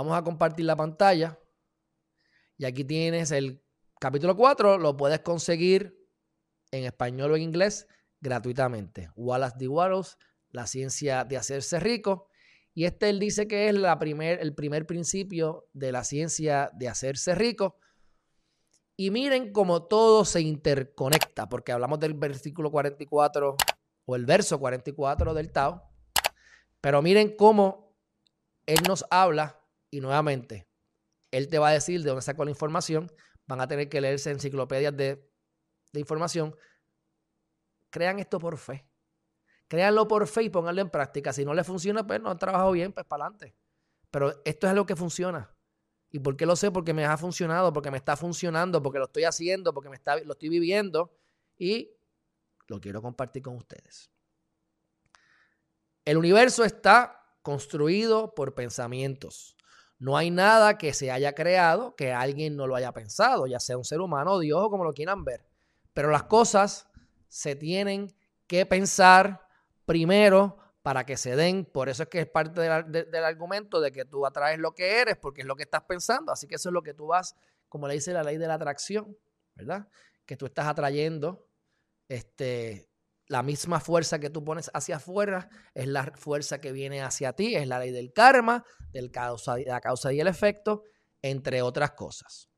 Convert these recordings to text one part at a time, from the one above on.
Vamos a compartir la pantalla. Y aquí tienes el capítulo 4. Lo puedes conseguir en español o en inglés gratuitamente. Wallace D. Wallace, La ciencia de hacerse rico. Y este él dice que es la primer, el primer principio de la ciencia de hacerse rico. Y miren cómo todo se interconecta, porque hablamos del versículo 44 o el verso 44 del Tao. Pero miren cómo él nos habla y nuevamente, él te va a decir de dónde sacó la información. Van a tener que leerse enciclopedias de, información. Crean esto por fe. Créanlo por fe y pónganlo en práctica. Si no le funciona, pues no han trabajado bien, pues para adelante. Pero esto es lo que funciona. ¿Y por qué lo sé? Porque me ha funcionado, porque me está funcionando, porque lo estoy haciendo, porque me está, lo estoy viviendo y lo quiero compartir con ustedes. El universo está construido por pensamientos. No hay nada que se haya creado que alguien no lo haya pensado, ya sea un ser humano Dios o como lo quieran ver. Pero las cosas se tienen que pensar primero para que se den. Por eso es que es parte del argumento de que tú atraes lo que eres, porque es lo que estás pensando. Así que eso es lo que tú vas, como le dice la ley de la atracción, ¿verdad? Que tú estás atrayendo este, la misma fuerza que tú pones hacia afuera es la fuerza que viene hacia ti, es la ley del karma, del causa, la causa y el efecto, entre otras cosas.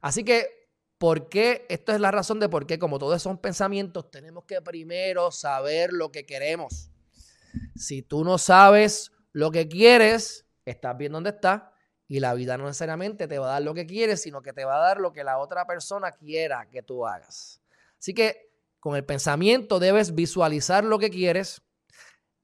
Así que, ¿por qué? Esto es la razón de por qué, como todos son pensamientos, tenemos que primero saber lo que queremos. Si tú no sabes lo que quieres, estás bien donde estás y la vida no necesariamente te va a dar lo que quieres, sino que te va a dar lo que la otra persona quiera que tú hagas. Así que con el pensamiento debes visualizar lo que quieres,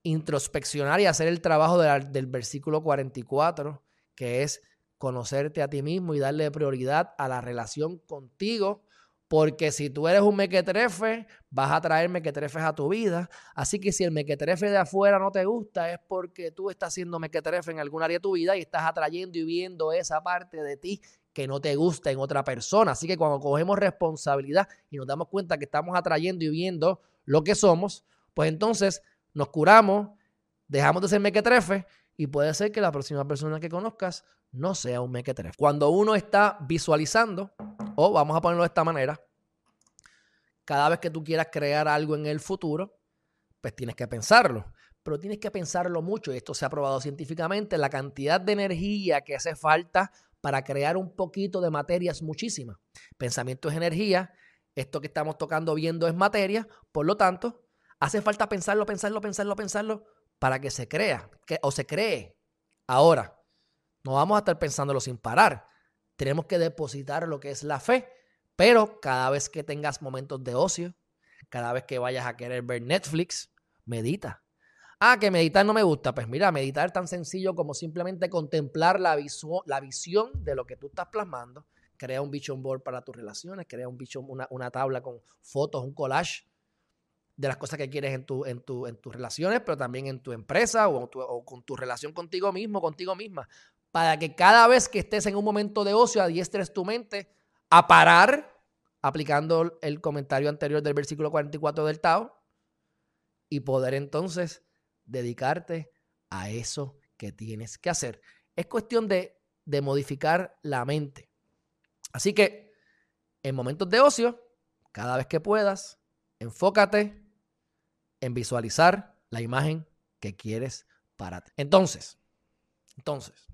introspeccionar y hacer el trabajo del versículo 44, que es conocerte a ti mismo y darle prioridad a la relación contigo, porque si tú eres un mequetrefe, vas a traer mequetrefes a tu vida. Así que si el mequetrefe de afuera no te gusta, es porque tú estás siendo mequetrefe en algún área de tu vida y estás atrayendo y viendo esa parte de ti que no te gusta en otra persona. Así que cuando cogemos responsabilidad y nos damos cuenta que estamos atrayendo y viendo lo que somos, pues entonces nos curamos, dejamos de ser mequetrefe y puede ser que la próxima persona que conozcas no sea un mequetrefe. Cuando uno está visualizando, o vamos a ponerlo de esta manera, cada vez que tú quieras crear algo en el futuro, pues tienes que pensarlo. Pero tienes que pensarlo mucho, y esto se ha probado científicamente, la cantidad de energía que hace falta para crear un poquito de materia es muchísima. Pensamiento es energía, esto que estamos tocando viendo es materia, por lo tanto, hace falta pensarlo, pensarlo, pensarlo, pensarlo para que se crea o se cree. Ahora, no vamos a estar pensándolo sin parar. Tenemos que depositar lo que es la fe, pero cada vez que tengas momentos de ocio, cada vez que vayas a querer ver Netflix, medita. Ah, que meditar no me gusta. Pues mira, meditar es tan sencillo como simplemente contemplar la, la visión de lo que tú estás plasmando. Crea un vision board para tus relaciones, crea un vision, una, una tabla con fotos, un collage de las cosas que quieres en, tu, en, tu, en tus relaciones, pero también en tu empresa o, o, con tu relación contigo mismo, contigo misma, para que cada vez que estés en un momento de ocio adiestres tu mente a parar, aplicando el comentario anterior del versículo 44 del Tao, y poder entonces dedicarte a eso que tienes que hacer. Es cuestión de, de modificar la mente. Así que en momentos de ocio, cada vez que puedas, enfócate en visualizar la imagen que quieres para ti. Entonces, entonces,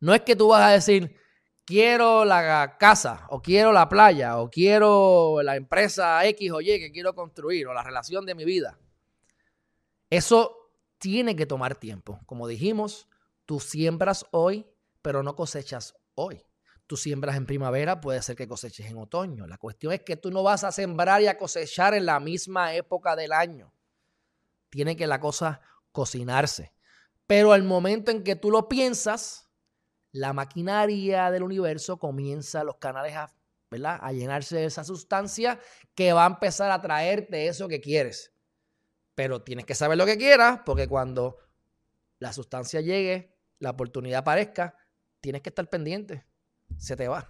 no es que tú vas a decir, quiero la casa, o quiero la playa, o quiero la empresa X o Y que quiero construir, o la relación de mi vida. Eso tiene que tomar tiempo. Como dijimos, tú siembras hoy, pero no cosechas hoy. Tú siembras en primavera, puede ser que coseches en otoño. La cuestión es que tú no vas a sembrar y a cosechar en la misma época del año. Tiene que la cosa cocinarse. Pero al momento en que tú lo piensas, la maquinaria del universo comienza los canales a, a llenarse de esa sustancia que va a empezar a traerte eso que quieres. Pero tienes que saber lo que quieras, porque cuando la sustancia llegue, la oportunidad aparezca, tienes que estar pendiente. Se te va.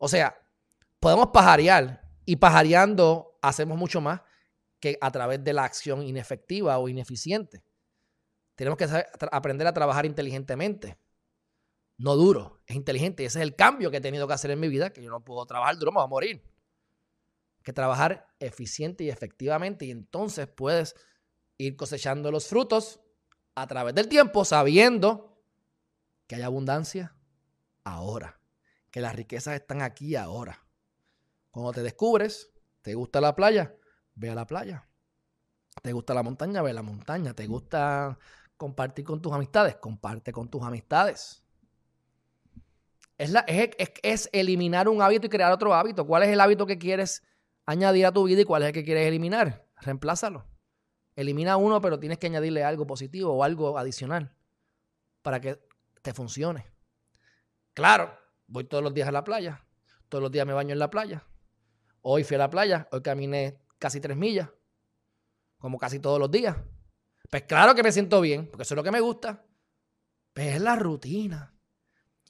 O sea, podemos pajarear y pajareando hacemos mucho más que a través de la acción inefectiva o ineficiente. Tenemos que aprender a trabajar inteligentemente. no duro, es inteligente. Ese es el cambio que he tenido que hacer en mi vida, que yo no puedo trabajar duro, me voy a morir. que trabajar eficiente y efectivamente y entonces puedes ir cosechando los frutos a través del tiempo sabiendo que hay abundancia ahora, que las riquezas están aquí ahora. Cuando te descubres, te gusta la playa, ve a la playa. Te gusta la montaña, ve a la montaña. Te gusta compartir con tus amistades, comparte con tus amistades. Es, la, es, es, eliminar un hábito y crear otro hábito. ¿Cuál es el hábito que quieres añadir a tu vida y cuál es el que quieres eliminar? Reemplázalo. Elimina uno, pero tienes que añadirle algo positivo o algo adicional para que te funcione. Claro, voy todos los días a la playa. Todos los días me baño en la playa. Hoy fui a la playa. Hoy caminé casi tres millas. Como casi todos los días. Pues claro que me siento bien, porque eso es lo que me gusta. Pero es la rutina.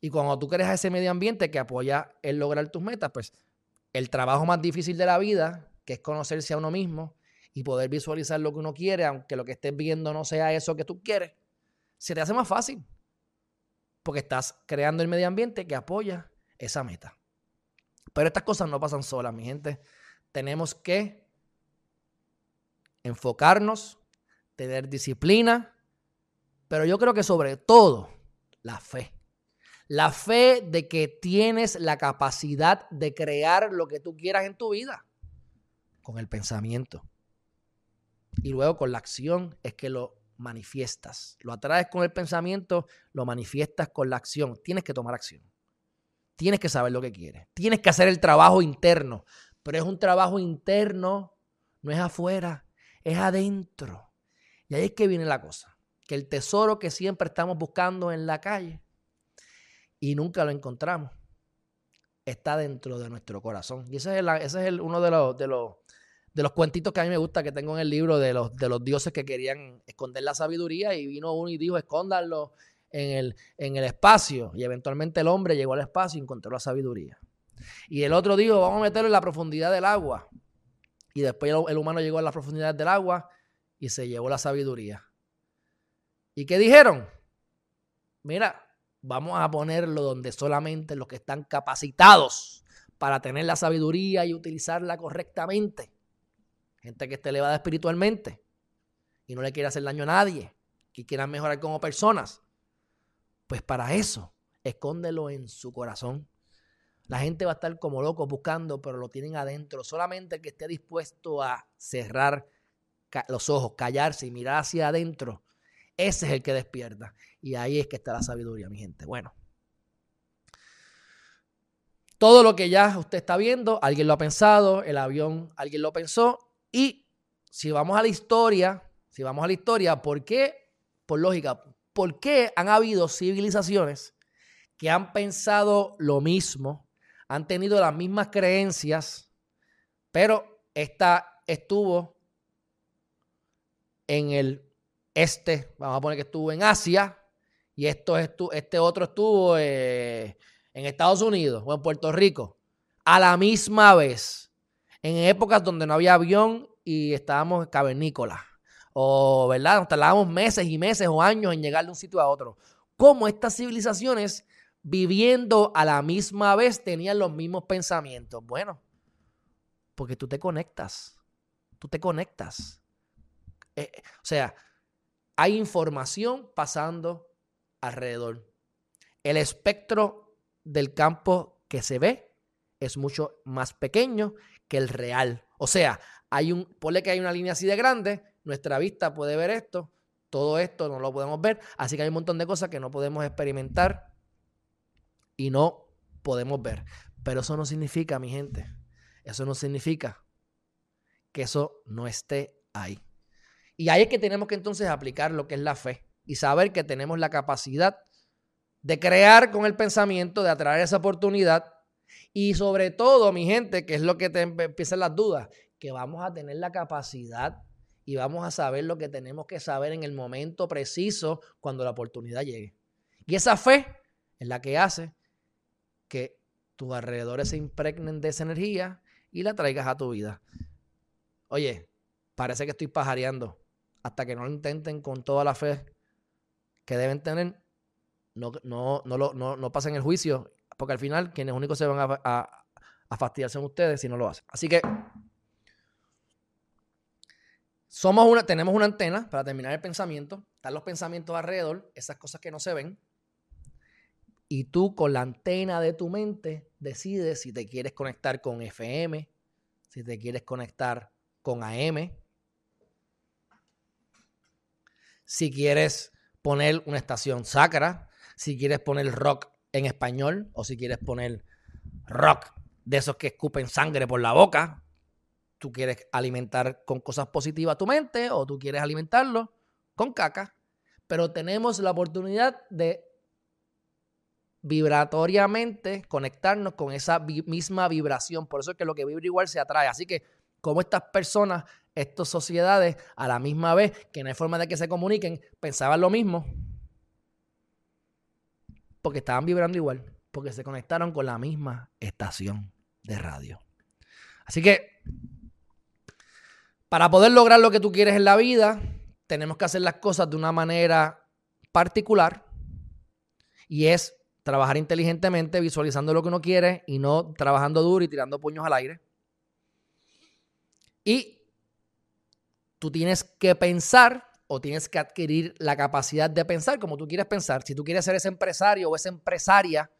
Y cuando tú creas ese medio ambiente que apoya el lograr tus metas, pues el trabajo más difícil de la vida, que es conocerse a uno mismo y poder visualizar lo que uno quiere, aunque lo que estés viendo no sea eso que tú quieres, se te hace más fácil. Porque estás creando el medio ambiente que apoya esa meta. Pero estas cosas no pasan solas, mi gente. Tenemos que enfocarnos, tener disciplina, pero yo creo que sobre todo la fe. La fe de que tienes la capacidad de crear lo que tú quieras en tu vida con el pensamiento. Y luego con la acción es que lo manifiestas. Lo atraes con el pensamiento, lo manifiestas con la acción. Tienes que tomar acción. Tienes que saber lo que quieres. Tienes que hacer el trabajo interno. Pero es un trabajo interno, no es afuera, es adentro. Y ahí es que viene la cosa. Que el tesoro que siempre estamos buscando en la calle y nunca lo encontramos, está dentro de nuestro corazón. Y ese es, ese es el, uno de los, de, los, de los cuentitos que a mí me gusta que tengo en el libro de los, de los dioses que querían esconder la sabiduría y vino uno y dijo, escóndanlo en el, en el espacio. Y eventualmente el hombre llegó al espacio y encontró la sabiduría. Y el otro dijo, vamos a meterlo en la profundidad del agua. Y después el, el humano llegó a la profundidad del agua y se llevó la sabiduría. ¿Y qué dijeron? Mira, vamos a ponerlo donde solamente los que están capacitados para tener la sabiduría y utilizarla correctamente. Gente que esté elevada espiritualmente y no le quiere hacer daño a nadie, que quieran mejorar como personas. Pues para eso, escóndelo en su corazón. La gente va a estar como loco buscando, pero lo tienen adentro. Solamente el que esté dispuesto a cerrar los ojos, callarse y mirar hacia adentro ese es el que despierta. Y ahí es que está la sabiduría, mi gente. Bueno. Todo lo que ya usted está viendo, alguien lo ha pensado, el avión, alguien lo pensó. Y si vamos a la historia, si vamos a la historia, ¿por qué? Por lógica, ¿por qué han habido civilizaciones que han pensado lo mismo, han tenido las mismas creencias, pero esta estuvo en el este, vamos a poner que estuvo en Asia y esto este otro estuvo eh, en Estados Unidos o en Puerto Rico a la misma vez, en épocas donde no había avión y estábamos cavernícolas, o verdad, nos tardábamos meses y meses o años en llegar de un sitio a otro. ¿Cómo estas civilizaciones viviendo a la misma vez tenían los mismos pensamientos? Bueno, porque tú te conectas, tú te conectas. Eh, o sea, hay información pasando alrededor. El espectro del campo que se ve es mucho más pequeño que el real. O sea, hay un, ponle que hay una línea así de grande, nuestra vista puede ver esto, todo esto no lo podemos ver, así que hay un montón de cosas que no podemos experimentar y no podemos ver. Pero eso no significa, mi gente, eso no significa que eso no esté ahí. Y ahí es que tenemos que entonces aplicar lo que es la fe y saber que tenemos la capacidad de crear con el pensamiento, de atraer esa oportunidad y sobre todo, mi gente, que es lo que te empiezan las dudas, que vamos a tener la capacidad y vamos a saber lo que tenemos que saber en el momento preciso cuando la oportunidad llegue. Y esa fe es la que hace que tus alrededores se impregnen de esa energía y la traigas a tu vida. Oye, parece que estoy pajareando hasta que no lo intenten con toda la fe que deben tener, no, no, no, no, no pasen el juicio, porque al final quienes únicos se van a, a, fastidiar son ustedes si no lo hacen. Así que somos una, tenemos una antena para terminar el pensamiento, están los pensamientos alrededor, esas cosas que no se ven, y tú con la antena de tu mente decides si te quieres conectar con FM, si te quieres conectar con AM, si quieres poner una estación sacra, si quieres poner rock en español o si quieres poner rock de esos que escupen sangre por la boca, tú quieres alimentar con cosas positivas tu mente o tú quieres alimentarlo con caca, pero tenemos la oportunidad de vibratoriamente conectarnos con esa misma vibración. Por eso es que lo que vibra igual se atrae. Así que como estas personas, estas sociedades, a la misma vez que no hay forma de que se comuniquen, pensaban lo mismo. Porque estaban vibrando igual, porque se conectaron con la misma estación de radio. Así que, para poder lograr lo que tú quieres en la vida, tenemos que hacer las cosas de una manera particular y es trabajar inteligentemente, visualizando lo que uno quiere y no trabajando duro y tirando puños al aire. Y tú tienes que pensar o tienes que adquirir la capacidad de pensar como tú quieres pensar. Si tú quieres ser ese empresario o esa empresaria,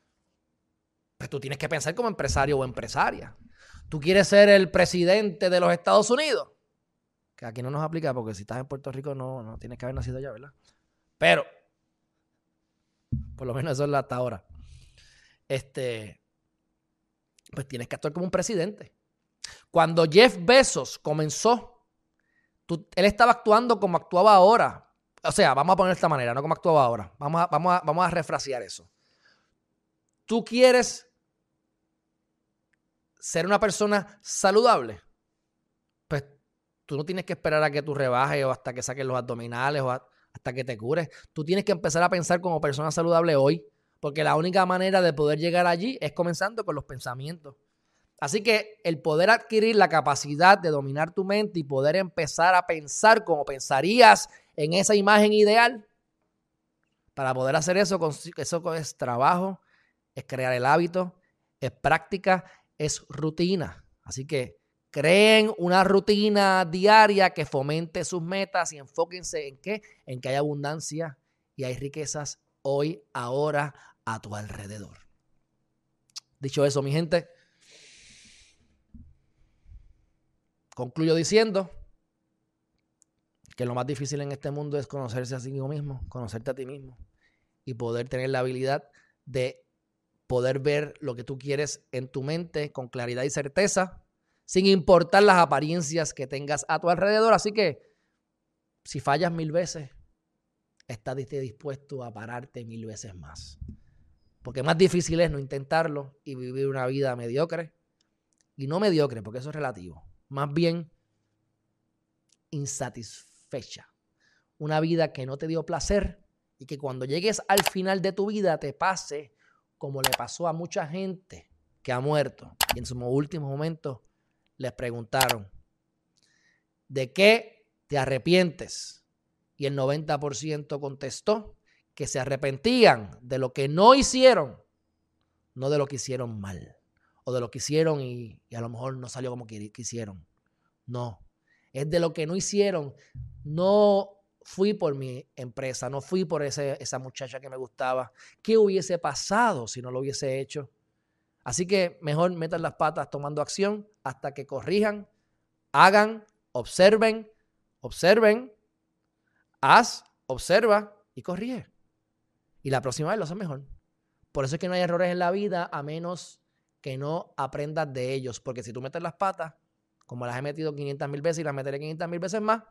pues tú tienes que pensar como empresario o empresaria. Tú quieres ser el presidente de los Estados Unidos, que aquí no nos aplica porque si estás en Puerto Rico no, no tienes que haber nacido allá, ¿verdad? Pero por lo menos eso es hasta ahora. Este, pues tienes que actuar como un presidente. Cuando Jeff Bezos comenzó, él estaba actuando como actuaba ahora. O sea, vamos a poner de esta manera, no como actuaba ahora. Vamos a, vamos refrasear eso. Tú quieres ser una persona saludable, pues tú no tienes que esperar a que tú rebajes o hasta que saques los abdominales o hasta que te cures. Tú tienes que empezar a pensar como persona saludable hoy, porque la única manera de poder llegar allí es comenzando con los pensamientos. Así que el poder adquirir la capacidad de dominar tu mente y poder empezar a pensar como pensarías en esa imagen ideal, para poder hacer eso, eso es trabajo, es crear el hábito, es práctica, es rutina. Así que Creen una rutina diaria que fomente sus metas y enfóquense en qué? En que hay abundancia y hay riquezas hoy, ahora, a tu alrededor. Dicho eso, mi gente, concluyo diciendo que lo más difícil en este mundo es conocerse a sí mismo, conocerte a ti mismo y poder tener la habilidad de poder ver lo que tú quieres en tu mente con claridad y certeza sin importar las apariencias que tengas a tu alrededor. Así que si fallas mil veces, estás dispuesto a pararte mil veces más. Porque más difícil es no intentarlo y vivir una vida mediocre. Y no mediocre, porque eso es relativo. Más bien insatisfecha. Una vida que no te dio placer y que cuando llegues al final de tu vida te pase como le pasó a mucha gente que ha muerto y en sus últimos momentos les preguntaron, ¿de qué te arrepientes? Y el 90% contestó que se arrepentían de lo que no hicieron, no de lo que hicieron mal, o de lo que hicieron y, a lo mejor no salió como quisieron. No, es de lo que no hicieron. No fui por mi empresa, no fui por esa muchacha que me gustaba. ¿Qué hubiese pasado si no lo hubiese hecho? Así que mejor metan las patas tomando acción hasta que corrijan, hagan, observen, observen, haz, observa y corrige. Y la próxima vez lo haces mejor. Por eso es que no hay errores en la vida a menos que no aprendas de ellos. Porque si tú metes las patas, como las he metido 500 mil veces y las meteré 500 mil veces más,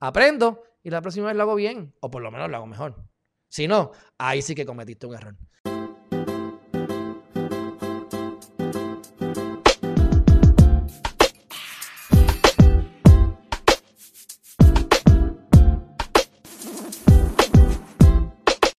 aprendo y la próxima vez lo hago bien. O por lo menos lo hago mejor. Si no, ahí sí que cometiste un error.